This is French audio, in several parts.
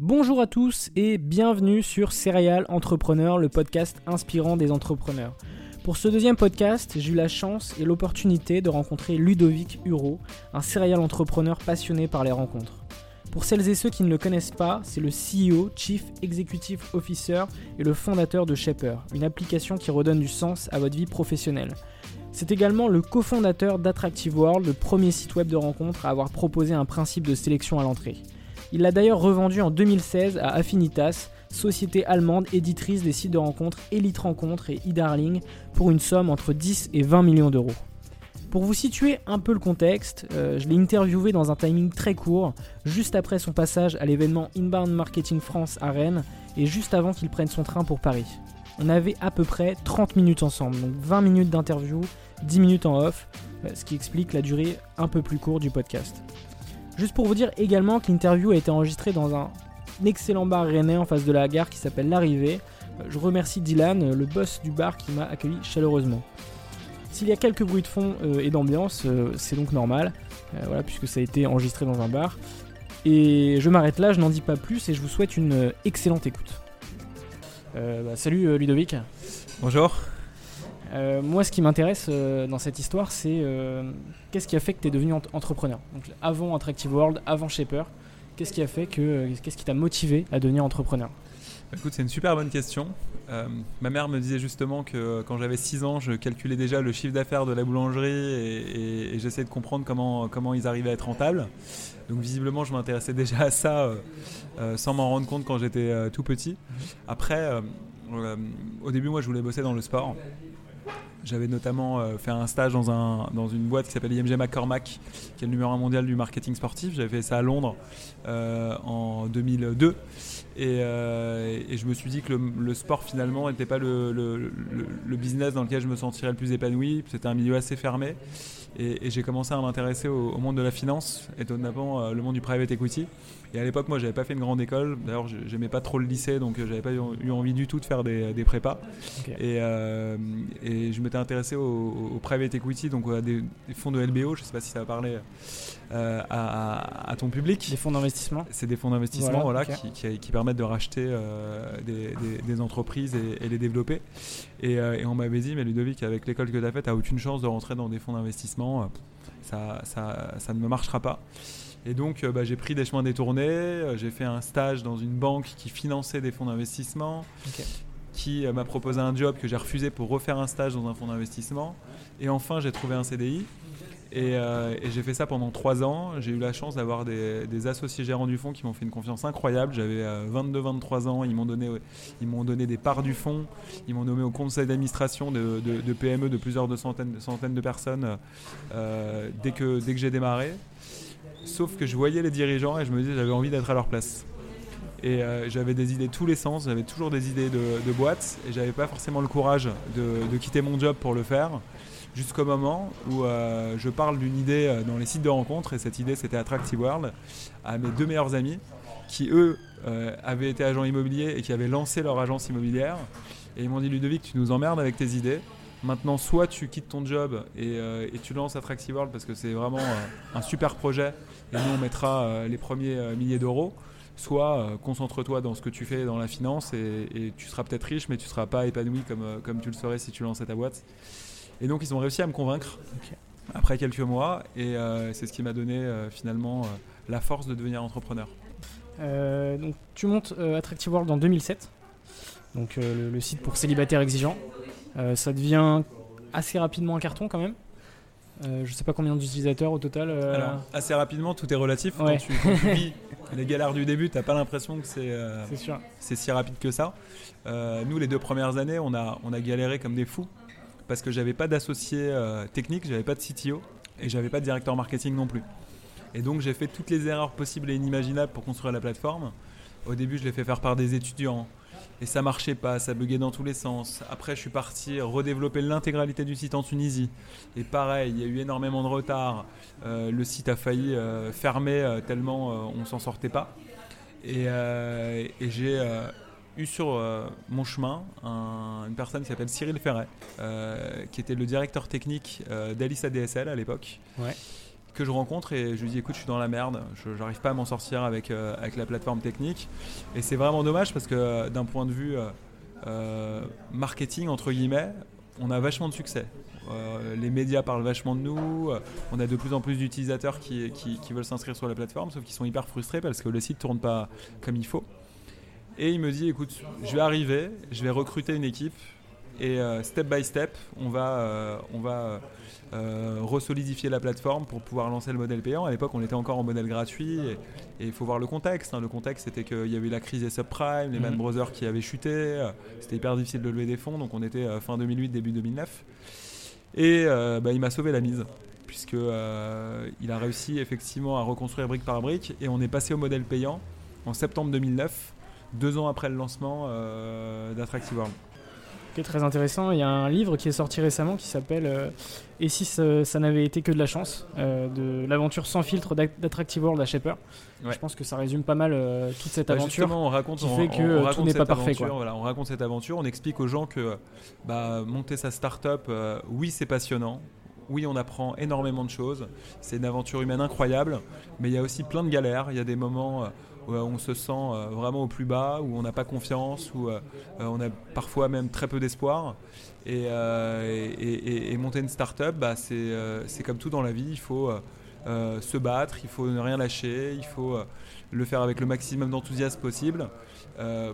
Bonjour à tous et bienvenue sur Serial Entrepreneur, le podcast inspirant des entrepreneurs. Pour ce deuxième podcast, j'ai eu la chance et l'opportunité de rencontrer Ludovic Huro, un serial entrepreneur passionné par les rencontres. Pour celles et ceux qui ne le connaissent pas, c'est le CEO, Chief Executive Officer et le fondateur de Shaper, une application qui redonne du sens à votre vie professionnelle. C'est également le cofondateur d'Attractive World, le premier site web de rencontre à avoir proposé un principe de sélection à l'entrée. Il l'a d'ailleurs revendu en 2016 à Affinitas, société allemande éditrice des sites de rencontres Elite Rencontres et e-Darling, pour une somme entre 10 et 20 millions d'euros. Pour vous situer un peu le contexte, euh, je l'ai interviewé dans un timing très court, juste après son passage à l'événement Inbound Marketing France à Rennes et juste avant qu'il prenne son train pour Paris. On avait à peu près 30 minutes ensemble, donc 20 minutes d'interview, 10 minutes en off, euh, ce qui explique la durée un peu plus courte du podcast. Juste pour vous dire également que l'interview a été enregistrée dans un excellent bar rennais en face de la gare qui s'appelle L'Arrivée. Euh, je remercie Dylan, le boss du bar qui m'a accueilli chaleureusement. S'il y a quelques bruits de fond euh, et d'ambiance, euh, c'est donc normal, voilà, puisque ça a été enregistré dans un bar. Et je m'arrête là, je n'en dis pas plus et je vous souhaite une excellente écoute. Bah, salut Ludovic. Bonjour. Moi, ce qui m'intéresse dans cette histoire, c'est qu'est-ce qui a fait que tu es devenu entrepreneur? Donc, avant Attractive World, avant Shaper, Qu'est-ce qui a fait que. Qu'est-ce qui t'a motivé à devenir entrepreneur? C'est une super bonne question. Euh, ma mère me disait justement que quand j'avais 6 ans, je calculais déjà le chiffre d'affaires de la boulangerie et, j'essayais de comprendre comment, comment ils arrivaient à être rentables. Donc visiblement, je m'intéressais déjà à ça euh, euh, sans m'en rendre compte quand j'étais tout petit. Après, au début, moi, je voulais bosser dans le sport. J'avais notamment euh, fait un stage dans, un, dans une boîte qui s'appelle IMG McCormack, qui est le numéro 1 mondial du marketing sportif. J'avais fait ça à Londres euh, en 2002. Euh, et, je me suis dit que le, sport finalement n'était pas le, le, business dans lequel je me sentirais le plus épanoui. C'était un milieu assez fermé. Et, j'ai commencé à m'intéresser au, monde de la finance, étonnamment le monde du private equity. Et à l'époque, moi, j'avais pas fait une grande école. D'ailleurs, j'aimais pas trop le lycée, donc j'avais pas eu envie du tout de faire des, des prépas. Et, et, je m'étais intéressé au, private equity, donc à des, fonds de LBO. Je sais pas si ça va parler euh, à, ton public. Des fonds d'investissement C'est des fonds d'investissement voilà, qui, permettent de racheter euh, des, entreprises et, les développer. Euh, et, on m'avait dit, mais Ludovic, avec l'école que tu as faite, tu n'as aucune chance de rentrer dans des fonds d'investissement. Ça, ça, ça, ne me marchera pas. Et donc, bah, j'ai pris des chemins détournés. J'ai fait un stage dans une banque qui finançait des fonds d'investissement qui m'a proposé un job que j'ai refusé pour refaire un stage dans un fonds d'investissement. Et enfin, j'ai trouvé un CDI. Euh, et, j'ai fait ça pendant trois ans. J'ai eu la chance d'avoir des, associés gérants du fonds qui m'ont fait une confiance incroyable. J'avais 22-23 euh, ans. Ils m'ont donné, ils m'ont donné des parts du fonds. Ils m'ont nommé au conseil d'administration de, PME de plusieurs centaines, de personnes euh, dès que, dès que j'ai démarré. Sauf que je voyais les dirigeants et je me disais j'avais envie d'être à leur place. Et j'avais des idées tous les sens, j'avais toujours des idées de, boîte et j'avais pas forcément le courage de, quitter mon job pour le faire. Jusqu'au moment où euh, je parle d'une idée euh, dans les sites de rencontres et cette idée c'était Attractive World à mes deux meilleurs amis qui eux avaient été agents immobiliers et qui avaient lancé leur agence immobilière. Et ils m'ont dit Ludovic, tu nous emmerdes avec tes idées. Maintenant, soit tu quittes ton job et, tu lances Attractive World parce que c'est vraiment un super projet et nous on mettra les premiers milliers d'euros soit concentre-toi dans ce que tu fais dans la finance et, tu seras peut-être riche mais tu ne seras pas épanoui comme, comme tu le serais si tu lançais ta boîte. Et donc ils ont réussi à me convaincre après quelques mois et c'est ce qui m'a donné finalement la force de devenir entrepreneur. donc tu montes Attractive World en 2007 donc euh, le, site pour célibataires exigeants. Euh, ça devient assez rapidement un carton quand même. Euh, je sais pas combien d'utilisateurs au total. Alors, assez rapidement, tout est relatif. Quand, tu, vis les galères du début, t'as pas l'impression que c'est c'est si rapide que ça. nous, les deux premières années, on a, on a galéré comme des fous parce que j'avais pas d'associé technique, j'avais pas de CTO et j'avais pas de directeur marketing non plus. Et donc, j'ai fait toutes les erreurs possibles et inimaginables pour construire la plateforme. Au début, je l'ai fait faire par des étudiants et ça marchait pas, ça buguait dans tous les sens. Après, je suis parti redévelopper l'intégralité du site en Tunisie. Et pareil, il y a eu énormément de retard. Euh, le site a failli euh, fermer euh, tellement on s'en sortait pas. Et, j'ai eu sur mon chemin une personne qui s'appelle Cyril Ferret, qui était le directeur technique d'Alice ADSL à l'époque. Ouais que je rencontre et je lui dis écoute je suis dans la merde, je n'arrive pas à m'en sortir avec, euh, avec la plateforme technique et c'est vraiment dommage parce que euh, d'un point de vue euh, marketing entre guillemets on a vachement de succès. les médias parlent vachement de nous, on a de plus en plus d'utilisateurs qui, qui, qui, veulent s'inscrire sur la plateforme sauf qu'ils sont hyper frustrés parce que le site tourne pas comme il faut. Et il me dit écoute je vais arriver, je vais recruter une équipe et step by step on va, on va euh, resolidifier la plateforme pour pouvoir lancer le modèle payant. À l'époque, on était encore en modèle gratuit et il faut voir le contexte. Hein. Le contexte, c'était qu'il y avait eu la crise des subprimes, les Man mhm. Brothers qui avaient chuté. Euh, c'était hyper difficile de lever des fonds, donc on était euh, fin 2008, début 2009. Et bah, il m'a sauvé la mise puisque il a réussi effectivement à reconstruire brique par brique et on est passé au modèle payant en septembre 2009, deux ans après le lancement d'Attractive World très intéressant. Il y a un livre qui est sorti récemment qui s'appelle euh, Et si ça, n'avait été que de la chance euh, de l'aventure sans filtre d'Attractive World à Shaper. Je pense que ça résume pas mal euh, toute cette bah, aventure. on raconte, qui fait que tout n'est pas parfait. Voilà, on raconte cette aventure, on explique aux gens que bah, monter sa start-up, oui, c'est passionnant. Oui, on apprend énormément de choses. C'est une aventure humaine incroyable, mais il y a aussi plein de galères. Il y a des moments où on se sent euh, vraiment au plus bas, où on n'a pas confiance, où euh, euh, on a parfois même très peu d'espoir. Et, monter une start-up, bah, c'est comme tout dans la vie, il faut se battre, il faut ne rien lâcher, il faut le faire avec le maximum d'enthousiasme possible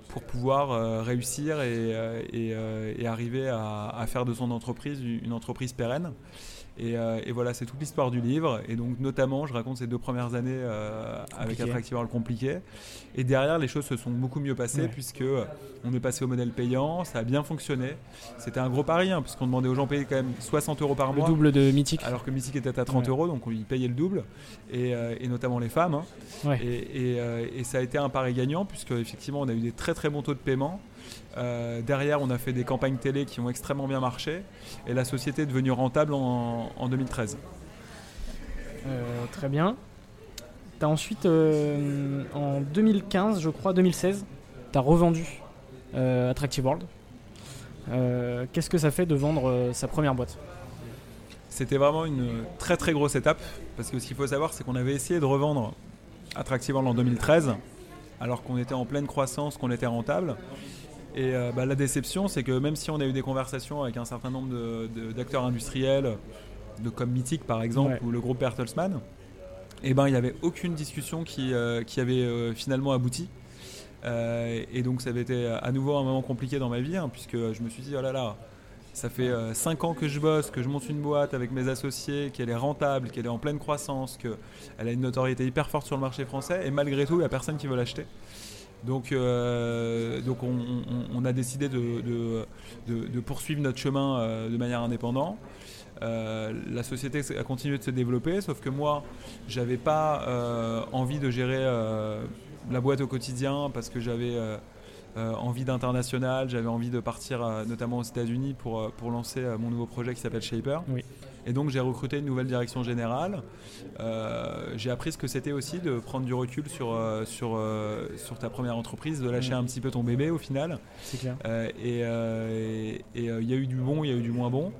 pour pouvoir réussir et, arriver à, faire de son entreprise une entreprise pérenne. Euh, et, voilà, c'est toute l'histoire du livre. Et donc, notamment, je raconte ces deux premières années euh, avec Attractive World compliqué. Et derrière, les choses se sont beaucoup mieux passées puisque euh, on est passé au modèle payant, ça a bien fonctionné. C'était un gros pari, hein, puisqu'on demandait aux gens de payer quand même 60 euros par mois. Le double de Mythique. Alors que Mythique était à 30 euros, donc ils payaient le double. Et, notamment les femmes. Hein. Et, et, ça a été un pari gagnant, puisque effectivement, on a eu des très très bons taux de paiement. Euh, derrière, on a fait des campagnes télé qui ont extrêmement bien marché et la société est devenue rentable en, 2013. Euh, très bien. Tu as ensuite, euh, en 2015, je crois, 2016, tu as revendu Attractive World. Qu'est-ce que ça fait de vendre sa première boîte? C'était vraiment une très très grosse étape parce que ce qu'il faut savoir, c'est qu'on avait essayé de revendre Attractive World en 2013 alors qu'on était en pleine croissance, qu'on était rentable. Et euh, bah, la déception, c'est que même si on a eu des conversations avec un certain nombre d'acteurs industriels, de comme Mythic par exemple, ou le groupe Bertelsmann, eh ben, il n'y avait aucune discussion qui, euh, qui avait euh, finalement abouti. et donc ça avait été à nouveau un moment compliqué dans ma vie, hein, puisque je me suis dit, oh là là, ça fait 5 ans que je bosse, que je monte une boîte avec mes associés, qu'elle est rentable, qu'elle est en pleine croissance, qu'elle a une notoriété hyper forte sur le marché français, et malgré tout, il n'y a personne qui veut l'acheter. Donc, euh, donc on, a décidé de, de, poursuivre notre chemin euh, de manière indépendante. Euh, la société a continué de se développer, sauf que moi, j'avais pas envie de gérer la boîte au quotidien parce que j'avais envie d'international, j'avais envie de partir notamment aux États-Unis pour, pour lancer mon nouveau projet qui s'appelle Shaper. Et donc j'ai recruté une nouvelle direction générale. j'ai appris ce que c'était aussi de prendre du recul sur, sur, sur ta première entreprise, de lâcher un petit peu ton bébé au final. C'est clair. et il y a eu du bon, il y a eu du moins bon.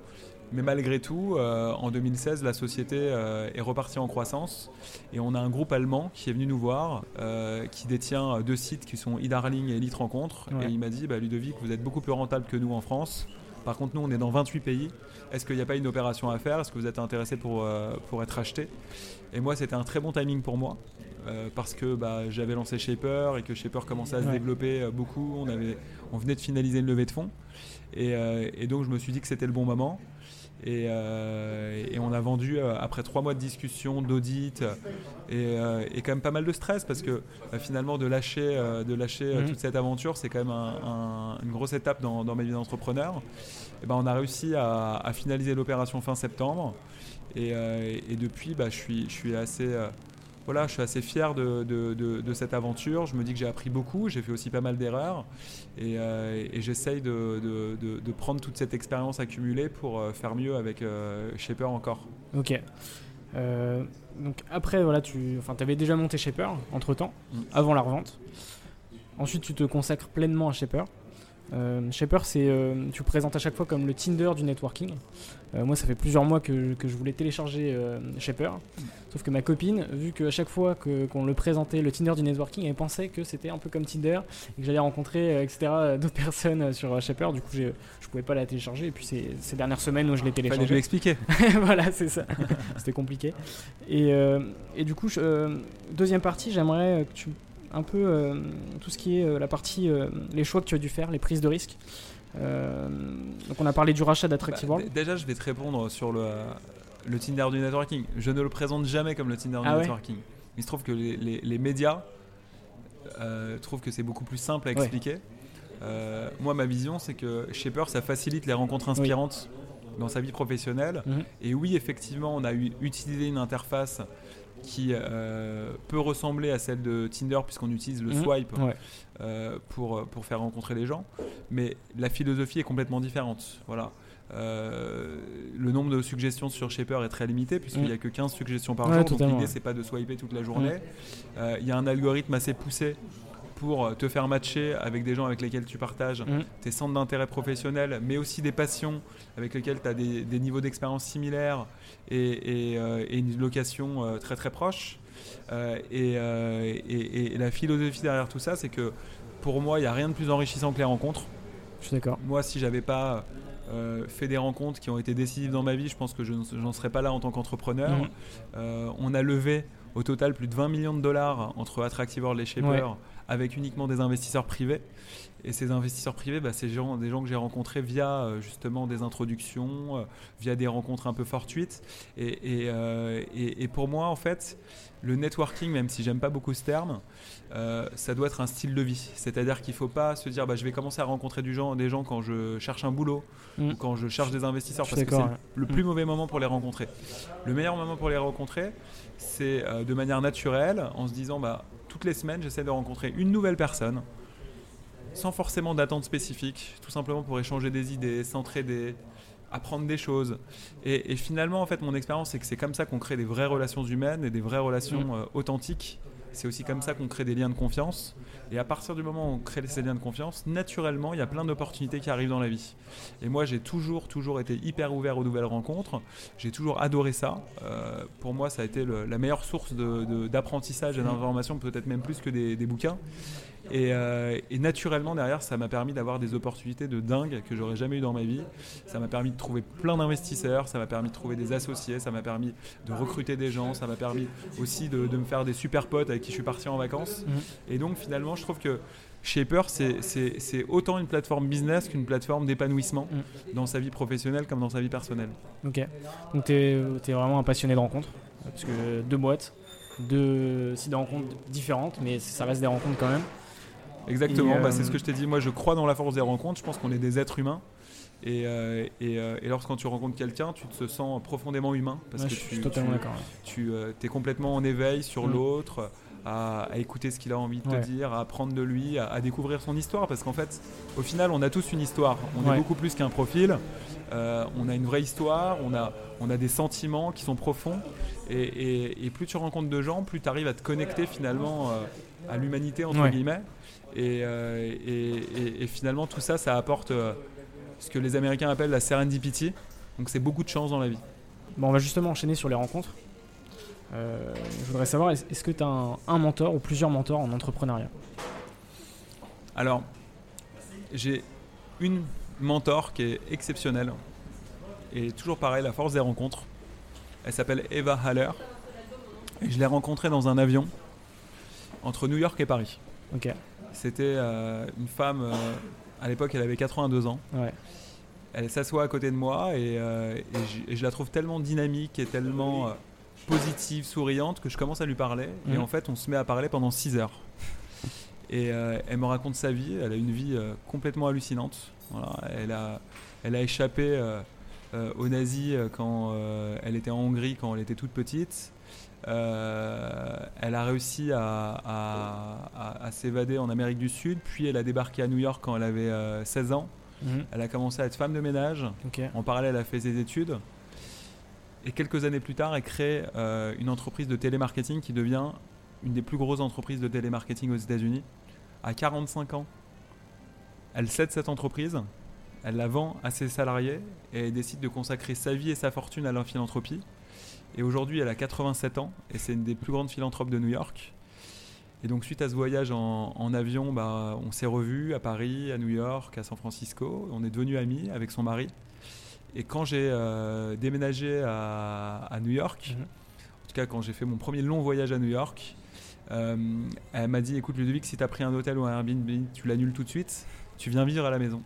Mais malgré tout, euh, en 2016, la société euh, est repartie en croissance et on a un groupe allemand qui est venu nous voir, euh, qui détient deux sites qui sont e-Darling et Elite Rencontre. Et il m'a dit bah, Ludovic, vous êtes beaucoup plus rentable que nous en France. Par contre, nous, on est dans 28 pays. Est-ce qu'il n'y a pas une opération à faire? Est-ce que vous êtes intéressé pour, pour être acheté? Et moi, c'était un très bon timing pour moi. Parce que bah, j'avais lancé Shaper et que Shaper commençait à se développer beaucoup. On, avait, on venait de finaliser une levée de fonds. Et, et donc je me suis dit que c'était le bon moment. Euh, et, on a vendu euh, après trois mois de discussion, d'audit euh, et, quand même pas mal de stress parce que finalement de lâcher, de lâcher mhm. toute cette aventure, c'est quand même une grosse étape dans, ma vie d'entrepreneur. Et ben, on a réussi à, finaliser l'opération fin septembre et, depuis, bah, je, suis, je suis assez voilà, je suis assez fier de, cette aventure. Je me dis que j'ai appris beaucoup, j'ai fait aussi pas mal d'erreurs et, euh, j'essaye de, prendre toute cette expérience accumulée pour euh, faire mieux avec euh, Shaper encore. Ok. donc après, voilà, tu enfin, avais déjà monté Shaper entre temps, mm. avant la revente. Ensuite, tu te consacres pleinement à Shaper. Euh, Shaper, c'est, euh, tu le présentes à chaque fois comme le Tinder du networking. Euh, moi, ça fait plusieurs mois que, je voulais télécharger Shaper. Sauf que ma copine, vu qu'à chaque fois qu'on le présentait, le Tinder du networking, elle pensait que c'était un peu comme Tinder et que j'allais rencontrer, etc., d'autres personnes sur Shaper. Du coup, je pouvais pas la télécharger. Et puis, ces dernières semaines où je l'ai téléchargé. Fallait lui expliquer. voilà, c'est ça. c'était compliqué. Et, et, du coup, deuxième partie, j'aimerais que tu un peu euh, tout ce qui est euh, la partie, euh, les choix que tu as dû faire, les prises de risques. donc on a parlé du rachat d'Attractive bah, Déjà, je vais te répondre sur le, le Tinder du networking. Je ne le présente jamais comme le Tinder du ah networking. Il se trouve que les, médias trouvent que c'est beaucoup plus simple à expliquer. moi, ma vision, c'est que Shaper, ça facilite les rencontres inspirantes dans sa vie professionnelle. Mhm. Et oui, effectivement, on a eu, utilisé une interface qui euh, peut ressembler à celle de Tinder puisqu'on utilise le mhm. swipe euh, pour, pour faire rencontrer les gens. Mais la philosophie est complètement différente. Voilà. Euh, le nombre de suggestions sur Shaper est très limité puisqu'il n'y a mhm. que 15 suggestions par jour. Donc l'idée c'est pas de swiper toute la journée. Mhm. Il y a un algorithme assez poussé pour te faire matcher avec des gens avec lesquels tu partages mm. tes centres d'intérêt professionnels, mais aussi des passions avec lesquelles tu as des, niveaux d'expérience similaires et, euh, une location euh, très très proche. Euh, et, la philosophie derrière tout ça, c'est que pour moi, il n'y a rien de plus enrichissant que les rencontres. Je suis d'accord. Moi, si j'avais pas fait des rencontres qui ont été décisives dans ma vie, je pense que je n'en serais pas là en tant qu'entrepreneur. Mm. on a levé au total plus de 20 millions de dollars entre Attractive World et Shaper avec uniquement des investisseurs privés. Et ces investisseurs privés, bah, c'est des gens, des gens que j'ai rencontrés via euh, justement des introductions, euh, via des rencontres un peu fortuites. Euh, et, et, pour moi, en fait, le networking, même si j'aime pas beaucoup ce terme, ça doit être un style de vie. C'est-à-dire qu'il ne faut pas se dire bah, je vais commencer à rencontrer du gens, des gens quand je cherche un boulot mm. ou quand je cherche des investisseurs, parce que c'est le, plus mm. mauvais moment pour les rencontrer. Le meilleur moment pour les rencontrer, c'est de manière naturelle, en se disant bah, toutes les semaines, j'essaie de rencontrer une nouvelle personne, sans forcément d'attente spécifique, tout simplement pour échanger des idées, s'entraider, apprendre des choses. Et, finalement, en fait, mon expérience, c'est que c'est comme ça qu'on crée des vraies relations humaines et des vraies relations mmh. euh, authentiques c'est aussi comme ça qu'on crée des liens de confiance. Et à partir du moment où on crée ces liens de confiance, naturellement, il y a plein d'opportunités qui arrivent dans la vie. Et moi, j'ai toujours, toujours été hyper ouvert aux nouvelles rencontres. J'ai toujours adoré ça. Euh, pour moi, ça a été la meilleure source d'apprentissage de, et d'information, peut-être même plus que des, des bouquins. Euh, et, naturellement, derrière, ça m'a permis d'avoir des opportunités de dingue que j'aurais jamais eu dans ma vie. Ça m'a permis de trouver plein d'investisseurs, ça m'a permis de trouver des associés, ça m'a permis de recruter des gens, ça m'a permis aussi de, me faire des super potes avec qui je suis parti en vacances. Mhm. Et donc, finalement, je trouve que Shaper, c'est autant une plateforme business qu'une plateforme d'épanouissement mhm. dans sa vie professionnelle comme dans sa vie personnelle. Ok. Donc, tu es, es, vraiment un passionné de rencontres, parce que deux boîtes, deux sites de rencontres différentes, mais ça reste des rencontres quand même. Exactement, bah, c'est ce que je t'ai dit. Moi, je crois dans la force des rencontres. Je pense qu'on est des êtres humains. Et, euh, euh, et, lorsqu'on tu rencontres quelqu'un, tu te sens profondément humain. Parce que tu, tu, tu euh, es complètement en éveil sur mm. l'autre, à, écouter ce qu'il a envie de te dire, à apprendre de lui, à, découvrir son histoire. Parce qu'en fait, au final, on a tous une histoire. On est beaucoup plus qu'un profil. Euh, on a une vraie histoire, on a, on a des sentiments qui sont profonds. Et, plus tu rencontres de gens, plus tu arrives à te connecter finalement euh, à l'humanité, entre guillemets. Euh, et, finalement, tout ça, ça apporte ce que les Américains appellent la serendipity. Donc c'est beaucoup de chance dans la vie. Bon, on va justement enchaîner sur les rencontres. Euh, je voudrais savoir, est-ce que tu as un, mentor ou plusieurs mentors en entrepreneuriat? Alors, j'ai une mentor qui est exceptionnelle. Et toujours pareil, la force des rencontres. Elle s'appelle Eva Haller. Et je l'ai rencontrée dans un avion entre New York et Paris. Ok. C'était euh, une femme, euh, à l'époque elle avait 82 ans. Ouais. Elle s'assoit à côté de moi et, je, la trouve tellement dynamique et tellement positive, souriante, que je commence à lui parler. Et mhm. en fait, on se met à parler pendant 6 heures. Et euh, elle me raconte sa vie. Elle a une vie euh, complètement hallucinante. Elle, a, elle a échappé euh, aux nazis quand elle était en Hongrie, quand elle était toute petite. Elle a réussi à, s'évader en Amérique du Sud, puis elle a débarqué à New York quand elle avait 16 ans. Mhm. Elle a commencé à être femme de ménage. En parallèle, elle a fait ses études. Et quelques années plus tard, elle crée euh, une entreprise de télémarketing qui devient une des plus grosses entreprises de télémarketing aux États-Unis. À 45 ans, elle cède cette entreprise, elle la vend à ses salariés et elle décide de consacrer sa vie et sa fortune à la philanthropie. Et aujourd'hui, elle a 87 ans et c'est une des plus grandes philanthropes de New York. Et donc, suite à ce voyage en, avion, bah, on s'est revus à Paris, à New York, à San Francisco. On est devenus amis avec son mari. Et quand j'ai euh, déménagé à, New York, mhm. en tout cas quand j'ai fait mon premier long voyage à New York, euh, elle m'a dit écoute Ludovic, si tu as pris un hôtel ou un Airbnb, tu l'annules tout de suite, tu viens vivre à la maison.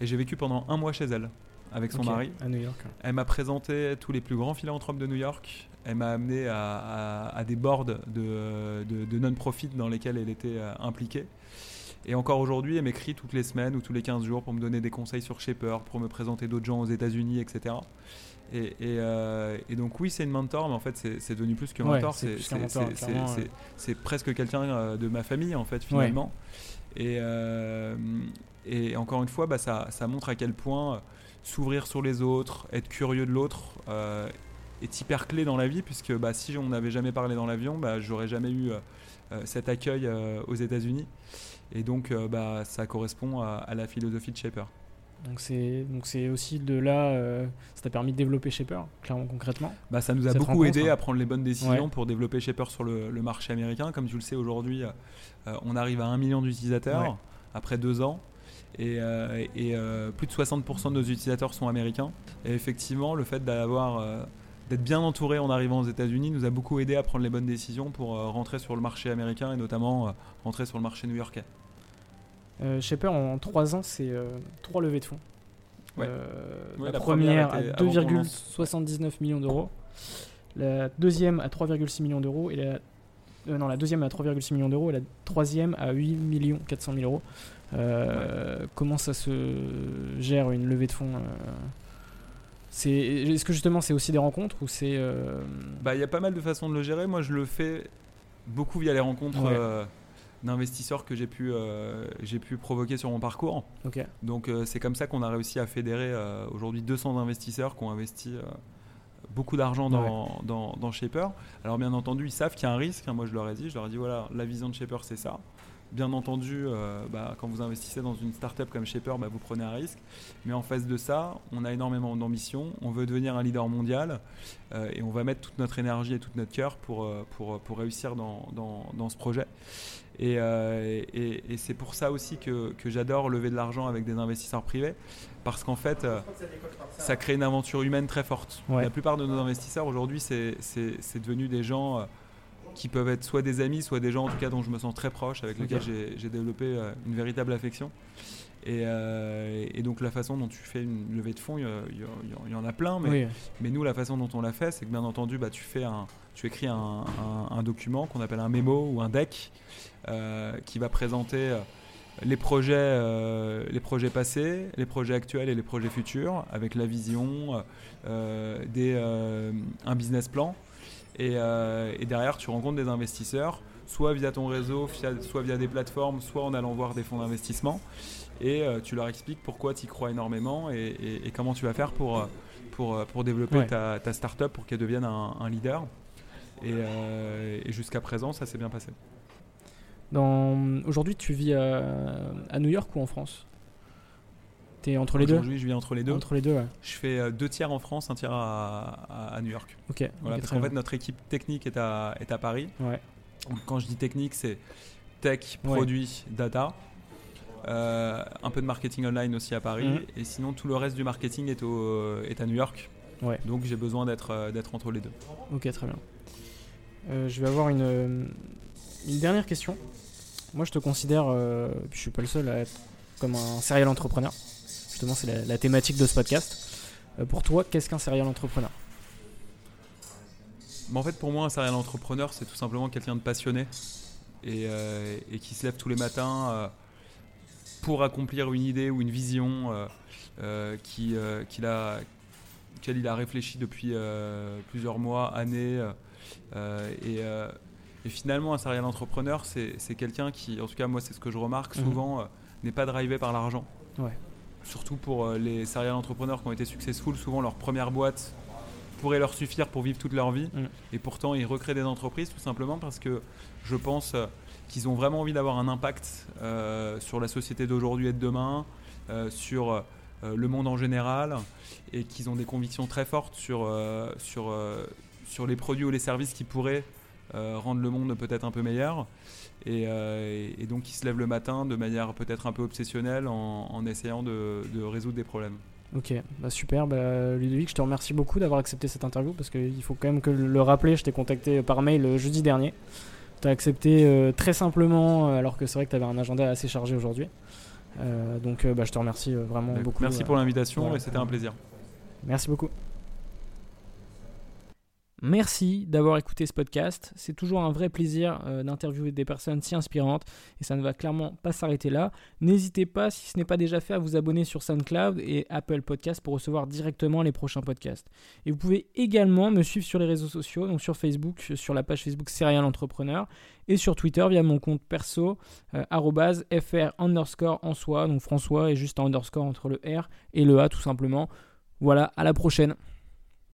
Et j'ai vécu pendant un mois chez elle avec son mari. À New York. Elle m'a présenté tous les plus grands philanthropes de New York. Elle m'a amené à, des boards de, de non-profit dans lesquels elle était euh, impliquée. Et encore aujourd'hui, elle m'écrit toutes les semaines ou tous les 15 jours pour me donner des conseils sur Shaper, pour me présenter d'autres gens aux États-Unis, etc. Euh, et, donc oui, c'est une mentor, mais en fait, c'est devenu plus que mentor. c'est presque quelqu'un euh, de ma famille, en fait, finalement. Et, euh, et, encore une fois, bah, ça, ça, montre à quel point s'ouvrir sur les autres, être curieux de l'autre, est hyper clé dans la vie, puisque bah, si on n'avait jamais parlé dans l'avion, bah, j'aurais jamais eu cet accueil aux États-Unis. Et donc, euh, bah, ça correspond à, la philosophie de Shaper. Donc c'est donc c'est aussi de là, euh, ça t'a permis de développer Shaper, clairement concrètement? Bah ça nous a beaucoup aidé à prendre les bonnes décisions pour développer Shaper sur le, marché américain. Comme tu le sais aujourd'hui, euh, on arrive à un million d'utilisateurs après deux ans. Et, et plus de 60% de nos utilisateurs sont américains. Et effectivement, le fait d'avoir d'être bien entouré en arrivant aux États-Unis nous a beaucoup aidé à prendre les bonnes décisions pour rentrer sur le marché américain et notamment rentrer sur le marché new-yorkais. Euh, Shaper, en 3 ans, c'est 3 euh, levées de fonds. Euh, la, première, à 2,79 millions d'euros. La deuxième à 3,6 millions d'euros. Et la, non, la deuxième à 3,6 millions d'euros. Et la troisième à 8 millions 400 000 euros. Comment ça se gère une levée de fonds c'est, Est-ce que justement c'est aussi des rencontres ou c'est Bah, il y a pas mal de façons de le gérer. Moi, je le fais beaucoup via les rencontres d'investisseurs que j'ai pu, euh, j'ai pu provoquer sur mon parcours. Donc euh, c'est comme ça qu'on a réussi à fédérer euh, aujourd'hui 200 investisseurs qui ont investi beaucoup d'argent dans, dans, dans, Shaper. Alors bien entendu, ils savent qu'il y a un risque. Hein. moi je leur ai dit, je leur ai dit voilà, la vision de Shaper c'est ça. Bien entendu, bah, quand vous investissez dans une startup comme Shaper, bah, vous prenez un risque. Mais en face de ça, on a énormément d'ambition. On veut devenir un leader mondial et on va mettre toute notre énergie et tout notre cœur pour, pour, pour réussir dans, dans, dans ce projet. Euh, et, c'est pour ça aussi que, j'adore lever de l'argent avec des investisseurs privés, parce qu'en fait, euh, ça crée une aventure humaine très forte. La plupart de nos investisseurs aujourd'hui, c'est devenu des gens euh, qui peuvent être soit des amis, soit des gens en tout cas dont je me sens très proche, avec lesquels j'ai développé une véritable affection. Et, donc la façon dont tu fais une levée de fonds, il y, en a plein, mais, mais nous la façon dont on l'a fait, c'est que bien entendu, bah, tu fais un, tu écris un, document qu'on appelle un mémo ou un deck euh, qui va présenter euh, les projets, euh, les projets passés, les projets actuels et les projets futurs, avec la vision, des, un business plan. Et, derrière, tu rencontres des investisseurs soit via ton réseau, soit via des plateformes, soit en allant voir des fonds d'investissement. Et tu leur expliques pourquoi tu y crois énormément et, comment tu vas faire pour, pour, pour développer ta, ta startup pour qu'elle devienne un, leader. Et, et jusqu'à présent, ça s'est bien passé. Aujourd'hui, tu vis à, New York ou en France? Tu es entre les deux Aujourd'hui, je vis entre les deux. Entre les deux, Je fais euh, deux tiers en France, un tiers à, New York. Ok. Voilà, parce qu'en fait, notre équipe technique est à, est à Paris. Ouais. quand je dis technique, c'est tech, produit, data. Euh, un peu de marketing online aussi à Paris. Mhm. Et sinon, tout le reste du marketing est, au, est à New York. Ouais. Donc, j'ai besoin d'être euh, d'être entre les deux. Ok, très bien. je vais avoir une, une dernière question. Moi, je te considère, euh, je suis pas le seul à être comme un serial entrepreneur. Justement, c'est la, thématique de ce podcast. Euh, pour toi, qu'est-ce qu'un serial entrepreneur? En fait, pour moi, un serial entrepreneur, c'est tout simplement quelqu'un de passionné et, euh, qui se lève tous les matins euh, pour accomplir une idée ou une vision qui, qu'il a, qu'elle il a réfléchi depuis plusieurs mois, années. et et finalement, un serial entrepreneur, c'est quelqu'un qui, en tout cas, moi, c'est ce que je remarque mhm. souvent, euh, n'est pas drivé par l'argent. Ouais. Surtout pour euh, les serial entrepreneurs qui ont été successful, souvent leur première boîte pourrait leur suffire pour vivre toute leur vie. Mhm. Et pourtant, ils recréent des entreprises tout simplement parce que je pense euh, qu'ils ont vraiment envie d'avoir un impact sur la société d'aujourd'hui et de demain, sur le monde en général, et qu'ils ont des convictions très fortes sur, sur, sur les produits ou les services qui pourraient euh, rendre le monde peut-être un peu meilleur. Euh, et, donc il se lève le matin de manière peut-être un peu obsessionnelle en, essayant de, résoudre des problèmes. Ok, bah super. Bah, Ludovic, je te remercie beaucoup d'avoir accepté cette interview parce qu'il faut quand même que le rappeler. Je t'ai contacté par mail le jeudi dernier. Tu as accepté euh, très simplement alors que c'est vrai que tu avais un agenda assez chargé aujourd'hui. donc bah, je te remercie vraiment beaucoup. Merci pour l'invitation et c'était un plaisir. Merci beaucoup. Merci d'avoir écouté ce podcast. C'est toujours un vrai plaisir euh, d'interviewer des personnes si inspirantes et ça ne va clairement pas s'arrêter là. N'hésitez pas, si ce n'est pas déjà fait, à vous abonner sur SoundCloud et Apple Podcast pour recevoir directement les prochains podcasts. Et vous pouvez également me suivre sur les réseaux sociaux, donc sur Facebook, sur la page Facebook Serial Entrepreneur et sur Twitter via mon compte perso euh, fr underscore en soi, donc François est juste un underscore entre le R et le A tout simplement. Voilà, à la prochaine.